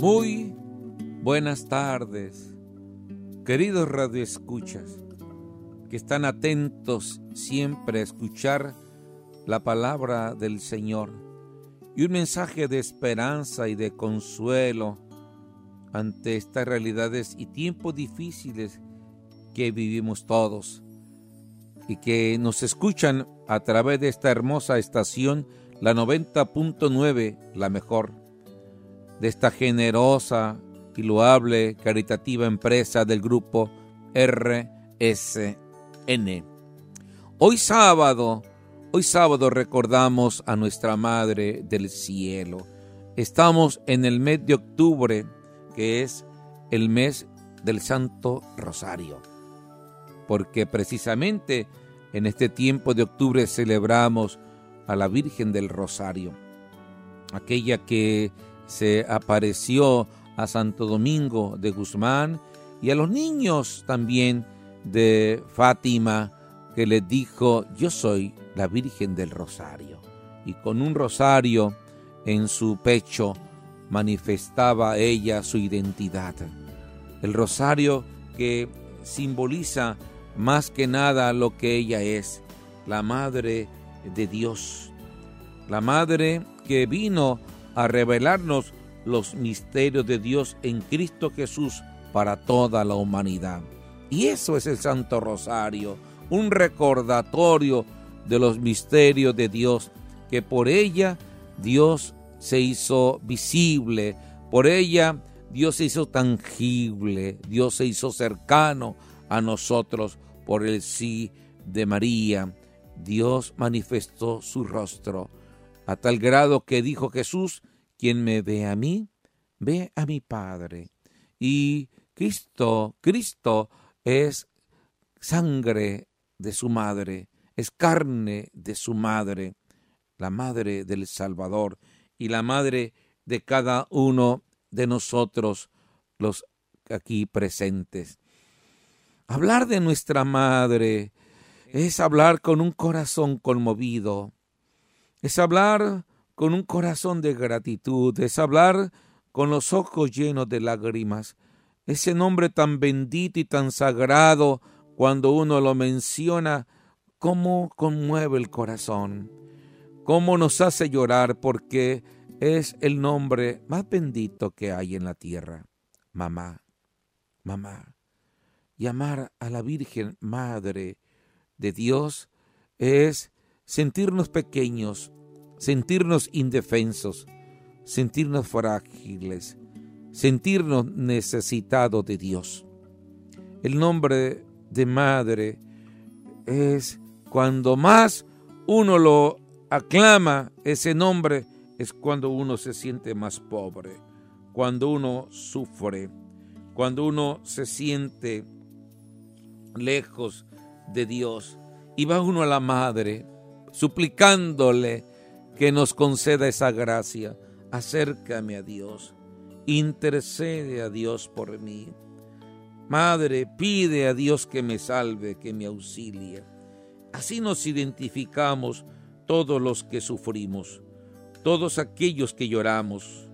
Muy buenas tardes, queridos radioescuchas, que están atentos siempre a escuchar la palabra del Señor. Y un mensaje de esperanza y de consuelo ante estas realidades y tiempos difíciles que vivimos todos y que nos escuchan a través de esta hermosa estación, la 90.9, la mejor, de esta generosa y loable caritativa empresa del grupo RSN. Hoy sábado, hoy sábado recordamos a nuestra Madre del Cielo. Estamos en el mes de octubre, que es el mes del Santo Rosario, porque precisamente en este tiempo de octubre celebramos a la Virgen del Rosario, aquella que se apareció a Santo Domingo de Guzmán y a los niños también de Fátima, que les dijo, yo soy la Virgen del Rosario. Y con un rosario en su pecho manifestaba ella su identidad. El rosario que simboliza más que nada lo que ella es, la Madre de Dios, la Madre que vino a revelarnos los misterios de Dios en Cristo Jesús para toda la humanidad. Y eso es el Santo Rosario, un recordatorio de los misterios de Dios, que por ella Dios se hizo visible, por ella Dios se hizo tangible, Dios se hizo cercano a nosotros por el sí de María. Dios manifestó su rostro a tal grado que dijo Jesús, quien me ve a mí, ve a mi Padre. Y Cristo, Cristo es sangre de su madre, es carne de su madre, la madre del Salvador y la madre de cada uno de nosotros, los aquí presentes. Hablar de nuestra madre es hablar con un corazón conmovido, es hablar con un corazón de gratitud, es hablar con los ojos llenos de lágrimas. Ese nombre tan bendito y tan sagrado, cuando uno lo menciona, cómo conmueve el corazón, cómo nos hace llorar, porque es el nombre más bendito que hay en la tierra. Mamá, mamá. Y amar a la Virgen Madre de Dios es sentirnos pequeños, sentirnos indefensos, sentirnos frágiles, sentirnos necesitados de Dios. El nombre de madre es cuando más uno lo aclama, ese nombre es cuando uno se siente más pobre, cuando uno sufre, cuando uno se siente lejos de Dios y va uno a la madre suplicándole que nos conceda esa gracia. Acércame a Dios, intercede a Dios por mí. Madre, pide a Dios que me salve, que me auxilie. Así nos identificamos todos los que sufrimos, todos aquellos que lloramos,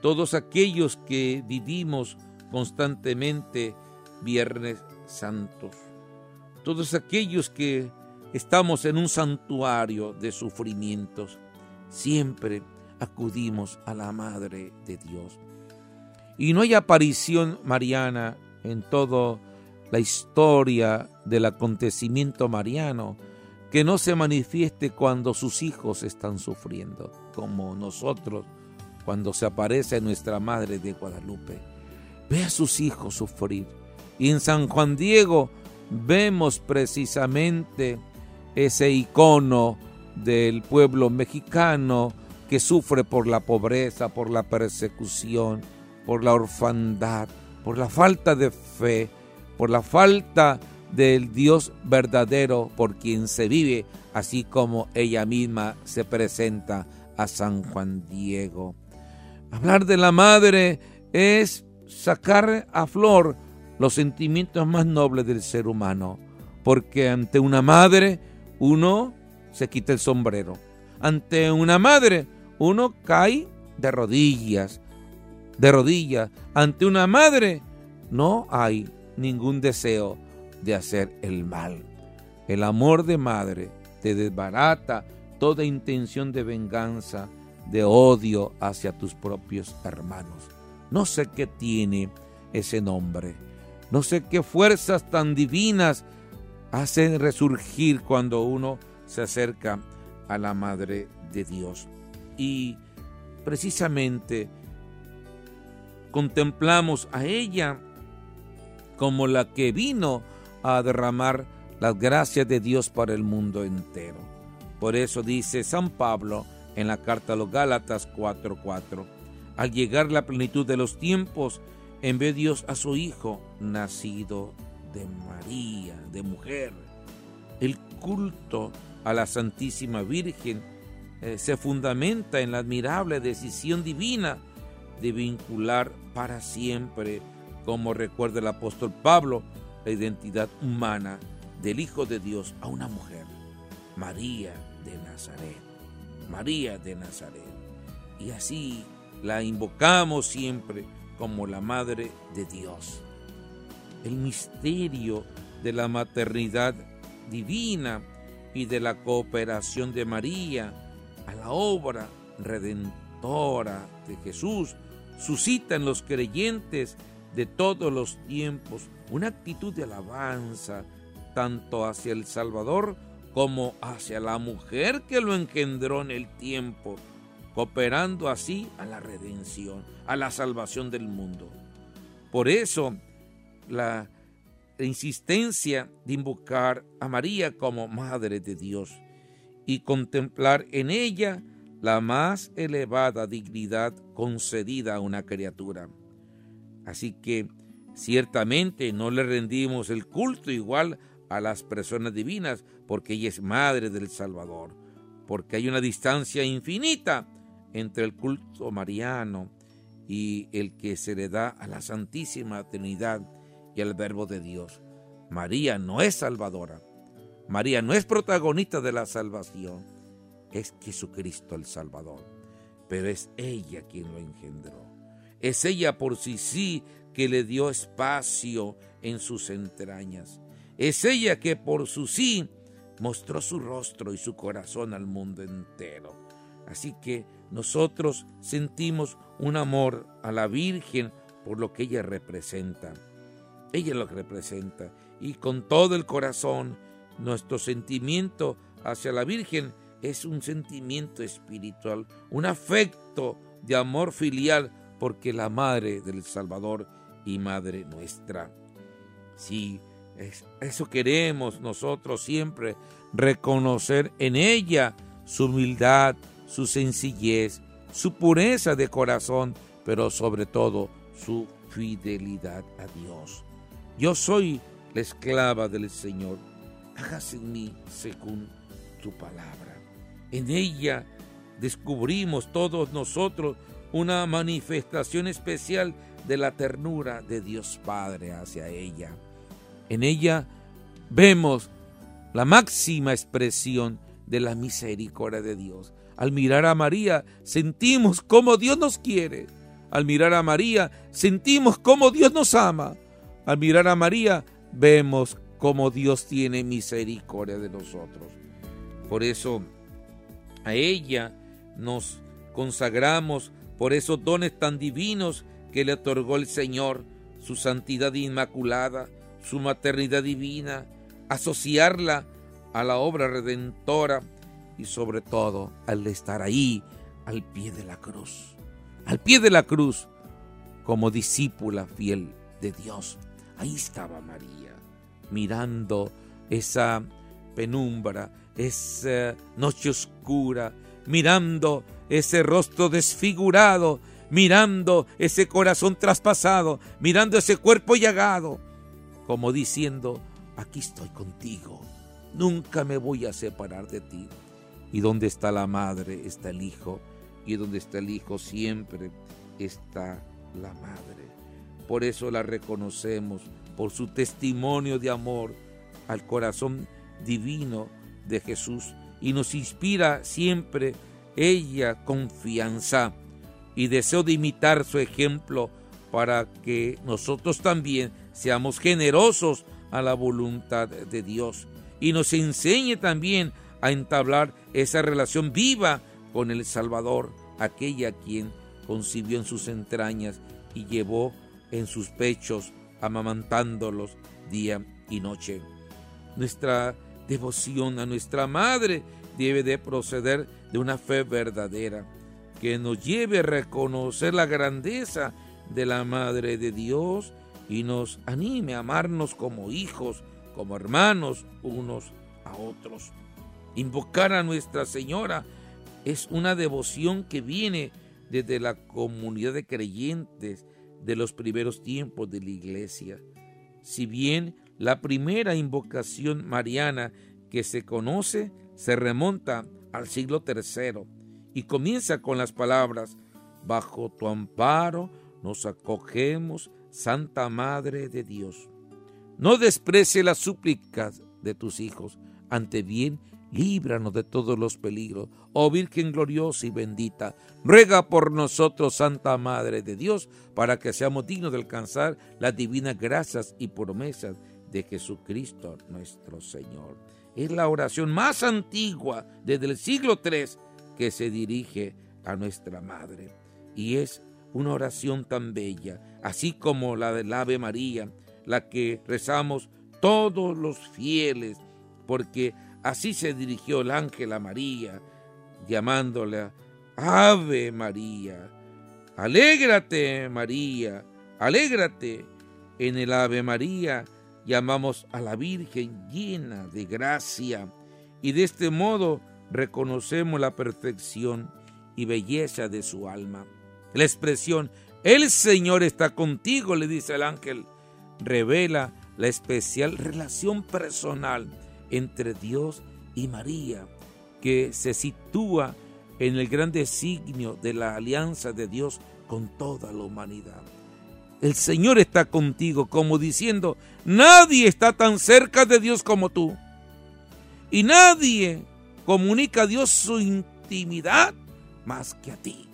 todos aquellos que vivimos constantemente Viernes Santos, todos aquellos que estamos en un santuario de sufrimientos siempre acudimos a la Madre de Dios. Y no hay aparición mariana en toda la historia del acontecimiento mariano que no se manifieste cuando sus hijos están sufriendo, como nosotros cuando se aparece nuestra Madre de Guadalupe. Ve a sus hijos sufrir. Y en San Juan Diego vemos precisamente ese icono del pueblo mexicano que sufre por la pobreza, por la persecución, por la orfandad, por la falta de fe, por la falta del Dios verdadero por quien se vive, así como ella misma se presenta a San Juan Diego. Hablar de la madre es sacar a flor los sentimientos más nobles del ser humano, porque ante una madre uno se quita el sombrero. Ante una madre, uno cae de rodillas. de rodillas ante una madre, no hay ningún deseo de hacer el mal. El amor de madre te desbarata toda intención de venganza, de odio hacia tus propios hermanos. No sé qué tiene ese nombre. No sé qué fuerzas tan divinas hacen resurgir cuando uno se acerca a la Madre de Dios. Y precisamente contemplamos a ella como la que vino a derramar las gracias de Dios para el mundo entero. Por eso dice San Pablo en la carta a los Gálatas 4:4, al llegar la plenitud de los tiempos, envió Dios a su Hijo, nacido de María, de mujer. El culto a la Santísima Virgen eh, se fundamenta en la admirable decisión divina de vincular para siempre, como recuerda el apóstol Pablo, la identidad humana del Hijo de Dios a una mujer, María de Nazaret. María de Nazaret. Y así la invocamos siempre como la Madre de Dios. El misterio de la maternidad divina y de la cooperación de María a la obra redentora de Jesús suscita en los creyentes de todos los tiempos una actitud de alabanza tanto hacia el Salvador como hacia la mujer que lo engendró en el tiempo, cooperando así a la redención, a la salvación del mundo. Por eso, la insistencia de invocar a María como Madre de Dios y contemplar en ella la más elevada dignidad concedida a una criatura. Así que ciertamente no le rendimos el culto igual a las personas divinas, porque ella es madre del Salvador, porque hay una distancia infinita entre el culto mariano y el que se le da a la Santísima Trinidad y al Verbo de Dios. María no es salvadora, María no es protagonista de la salvación, es Jesucristo el Salvador, pero es ella quien lo engendró. Es ella por sí sí que le dio espacio en sus entrañas. Es ella que por su sí mostró su rostro y su corazón al mundo entero. Así que nosotros sentimos un amor a la Virgen por lo que ella representa. Ella lo representa y con todo el corazón nuestro sentimiento hacia la Virgen es un sentimiento espiritual, un afecto de amor filial porque la Madre del Salvador y Madre nuestra. Sí, eso queremos nosotros siempre, reconocer en ella su humildad, su sencillez, su pureza de corazón, pero sobre todo su fidelidad a Dios. Yo soy la esclava del Señor, hágase en mí según tu palabra. En ella descubrimos todos nosotros una manifestación especial de la ternura de Dios Padre hacia ella. En ella vemos la máxima expresión de la misericordia de Dios. Al mirar a María sentimos cómo Dios nos quiere. Al mirar a María sentimos cómo Dios nos ama. Al mirar a María vemos cómo Dios tiene misericordia de nosotros. Por eso a ella nos consagramos por esos dones tan divinos que le otorgó el Señor, su santidad inmaculada, su maternidad divina, asociarla a la obra redentora y sobre todo al estar ahí al pie de la cruz, al pie de la cruz como discípula fiel de Dios. Ahí estaba María, mirando esa penumbra, esa noche oscura, mirando ese rostro desfigurado, mirando ese corazón traspasado, mirando ese cuerpo llagado, como diciendo, aquí estoy contigo, nunca me voy a separar de ti. Y donde está la madre está el hijo, y donde está el hijo siempre está la madre. Por eso la reconocemos, por su testimonio de amor al corazón divino de Jesús, y nos inspira siempre ella confianza, y deseo de imitar su ejemplo para que nosotros también seamos generosos a la voluntad de Dios. Y nos enseñe también a entablar esa relación viva con el Salvador, aquella quien concibió en sus entrañas y llevó en sus pechos, amamantándolos día y noche. Nuestra devoción a nuestra Madre debe de proceder de una fe verdadera, que nos lleve a reconocer la grandeza de la Madre de Dios y nos anime a amarnos como hijos, como hermanos unos a otros. Invocar a Nuestra Señora es una devoción que viene desde la comunidad de creyentes de los primeros tiempos de la iglesia. Si bien la primera invocación mariana que se conoce se remonta al siglo III y comienza con las palabras, Bajo tu amparo nos acogemos, Santa Madre de Dios. No desprecie las súplicas de tus hijos, ante bien líbranos de todos los peligros. Oh Virgen gloriosa y bendita, ruega por nosotros, Santa Madre de Dios, para que seamos dignos de alcanzar las divinas gracias y promesas de Jesucristo nuestro Señor. Es la oración más antigua desde el siglo III que se dirige a nuestra Madre. Y es una oración tan bella, así como la del Ave María, la que rezamos todos los fieles, porque así se dirigió el ángel a María, llamándole Ave María. Alégrate, María, alégrate. En el Ave María llamamos a la Virgen llena de gracia y de este modo reconocemos la perfección y belleza de su alma. La expresión El Señor está contigo, le dice el ángel, revela la especial relación personal entre Dios y María, que se sitúa en el gran designio de la alianza de Dios con toda la humanidad. El Señor está contigo, como diciendo, nadie está tan cerca de Dios como tú. Y nadie comunica a Dios su intimidad más que a ti.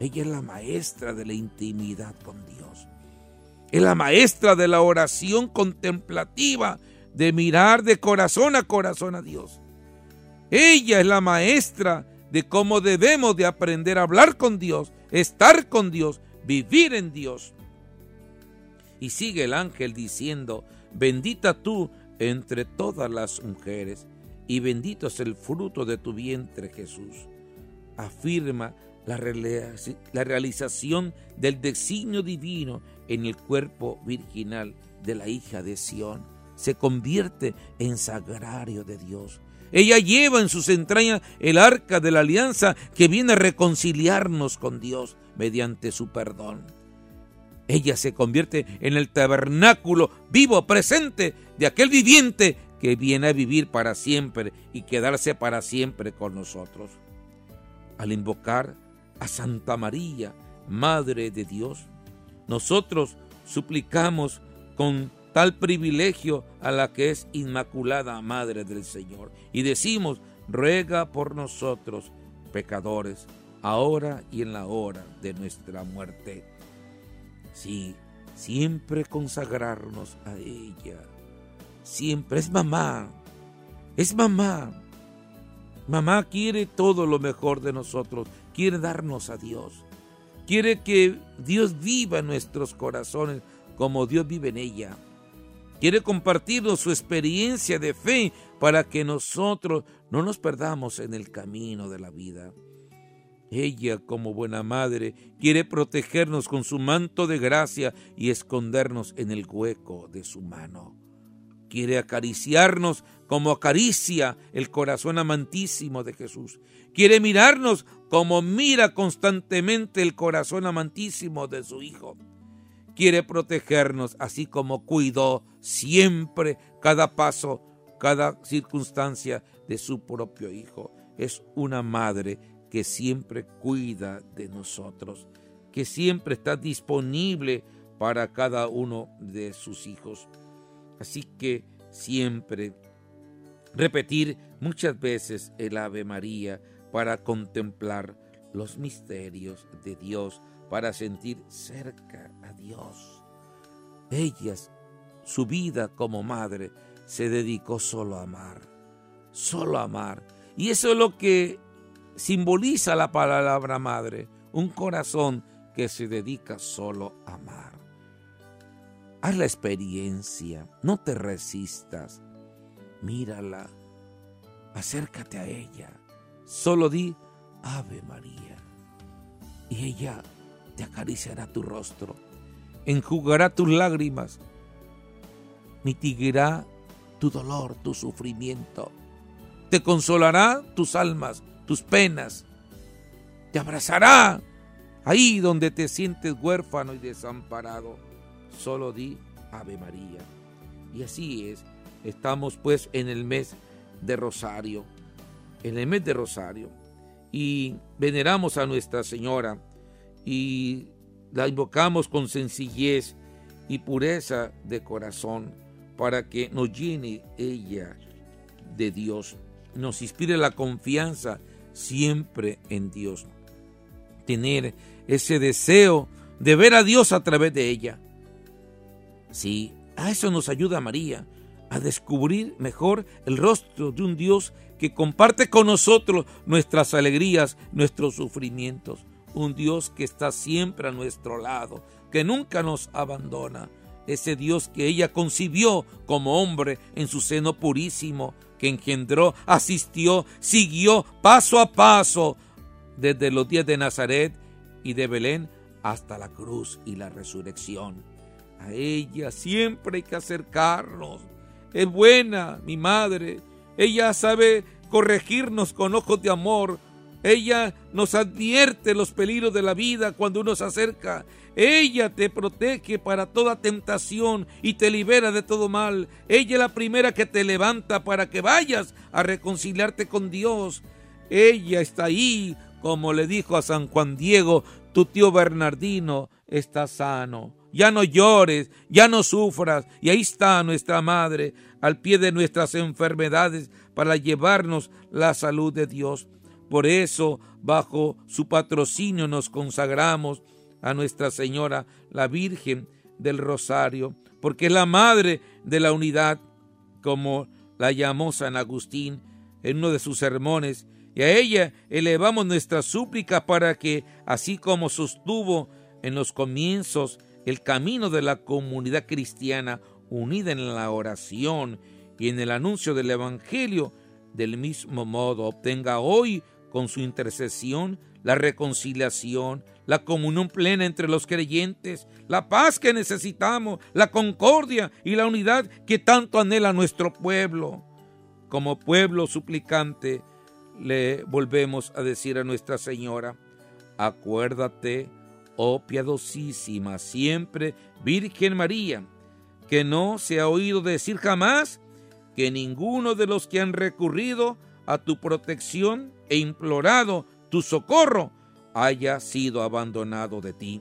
Ella es la maestra de la intimidad con Dios. Es la maestra de la oración contemplativa, de mirar de corazón a corazón a Dios. Ella es la maestra de cómo debemos de aprender a hablar con Dios, estar con Dios, vivir en Dios. Y sigue el ángel diciendo, bendita tú entre todas las mujeres, y bendito es el fruto de tu vientre Jesús. Afirma la, realización del designio divino en el cuerpo virginal de la hija de Sión. Se convierte en sagrario de Dios. Ella lleva en sus entrañas el arca de la alianza que viene a reconciliarnos con Dios mediante su perdón. Ella se convierte en el tabernáculo vivo, presente de aquel viviente que viene a vivir para siempre y quedarse para siempre con nosotros. Al invocar a Santa María, Madre de Dios, nosotros suplicamos con tal privilegio a la que es Inmaculada Madre del Señor y decimos, ruega por nosotros, pecadores, ahora y en la hora de nuestra muerte. Sí, siempre consagrarnos a ella. Siempre es mamá. Es mamá. Mamá quiere todo lo mejor de nosotros. Quiere darnos a Dios. Quiere que Dios viva en nuestros corazones como Dios vive en ella. Quiere compartirnos su experiencia de fe para que nosotros no nos perdamos en el camino de la vida. Ella, como buena madre, quiere protegernos con su manto de gracia y escondernos en el hueco de su mano. Quiere acariciarnos como acaricia el corazón amantísimo de Jesús. Quiere mirarnos como mira constantemente el corazón amantísimo de su Hijo. Quiere protegernos así como cuidó siempre cada paso, cada circunstancia de su propio Hijo. Es una madre que siempre cuida de nosotros, que siempre está disponible para cada uno de sus hijos. Así que siempre repetir muchas veces el Ave María para contemplar los misterios de Dios para sentir cerca a Dios. Ella, su vida como madre, se dedicó solo a amar, solo a amar. Y eso es lo que simboliza la palabra madre, un corazón que se dedica solo a amar. Haz la experiencia, no te resistas, mírala, acércate a ella, solo di Ave María y ella te acariciará tu rostro, enjugará tus lágrimas, mitigará tu dolor, tu sufrimiento, te consolará tus almas, tus penas, te abrazará ahí donde te sientes huérfano y desamparado. Solo di Ave María. Y así es, estamos pues en el mes de Rosario, en el mes de Rosario, y veneramos a Nuestra Señora y la invocamos con sencillez y pureza de corazón para que nos llene ella de Dios, nos inspire la confianza siempre en Dios. Tener ese deseo de ver a Dios a través de ella. Sí, a eso nos ayuda María, a descubrir mejor el rostro de un Dios que comparte con nosotros nuestras alegrías, nuestros sufrimientos. Un Dios que está siempre a nuestro lado, que nunca nos abandona. Ese Dios que ella concibió como hombre en su seno purísimo, que engendró, asistió, siguió paso a paso desde los días de Nazaret y de Belén hasta la cruz y la resurrección. A ella siempre hay que acercarnos. Es buena, mi madre. Ella sabe corregirnos con ojos de amor. Ella nos advierte los peligros de la vida cuando uno se acerca. Ella te protege para toda tentación y te libera de todo mal. Ella es la primera que te levanta para que vayas a reconciliarte con Dios. Ella está ahí, como le dijo a San Juan Diego, tu tío Bernardino está sano. Ya no llores, ya no sufras. Y ahí está nuestra Madre, al pie de nuestras enfermedades, para llevarnos la salud de Dios. Por eso, bajo su patrocinio nos consagramos a Nuestra Señora, la Virgen del Rosario, porque es la Madre de la Unidad, como la llamó San Agustín en uno de sus sermones, y a ella elevamos nuestra súplica para que, así como sostuvo en los comienzos el camino de la comunidad cristiana unida en la oración y en el anuncio del Evangelio, del mismo modo obtenga hoy con su intercesión la reconciliación, la comunión plena entre los creyentes, la paz que necesitamos, la concordia y la unidad que tanto anhela nuestro pueblo. Como pueblo suplicante, le volvemos a decir a Nuestra Señora, acuérdate, oh piadosísima, siempre Virgen María, que no se ha oído decir jamás que ninguno de los que han recurrido a tu protección e implorado tu socorro haya sido abandonado de ti.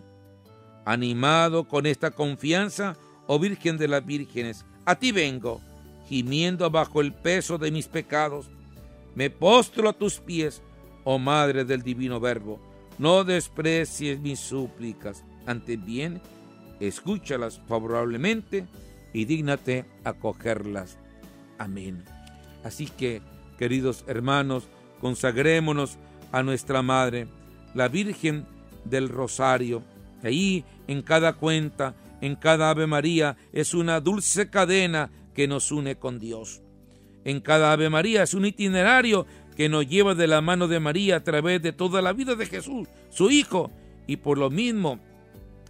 Animado con esta confianza, oh Virgen de las Vírgenes, a ti vengo, gimiendo bajo el peso de mis pecados. Me postro a tus pies, oh Madre del Divino Verbo. No desprecies mis súplicas, antes bien, escúchalas favorablemente y dígnate acogerlas. Amén. Así que, queridos hermanos, consagrémonos a nuestra Madre, la Virgen del Rosario. Ahí, en cada cuenta, en cada Ave María, es una dulce cadena que nos une con Dios. En cada Ave María es un itinerario que nos lleva de la mano de María a través de toda la vida de Jesús, su Hijo, y por lo mismo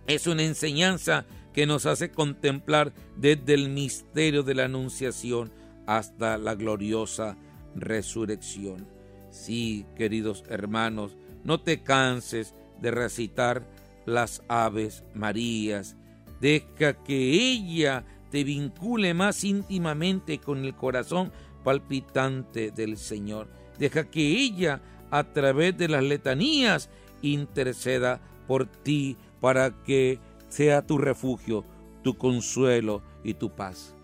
es una enseñanza que nos hace contemplar desde el misterio de la Anunciación hasta la gloriosa resurrección. Sí, queridos hermanos, no te canses de recitar las Aves Marías. Deja que ella te vincule más íntimamente con el corazón palpitante del Señor. Deja que ella, a través de las letanías, interceda por ti para que sea tu refugio, tu consuelo y tu paz.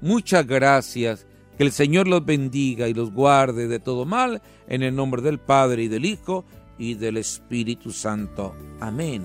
Muchas gracias. Que el Señor los bendiga y los guarde de todo mal, en el nombre del Padre y del Hijo y del Espíritu Santo. Amén.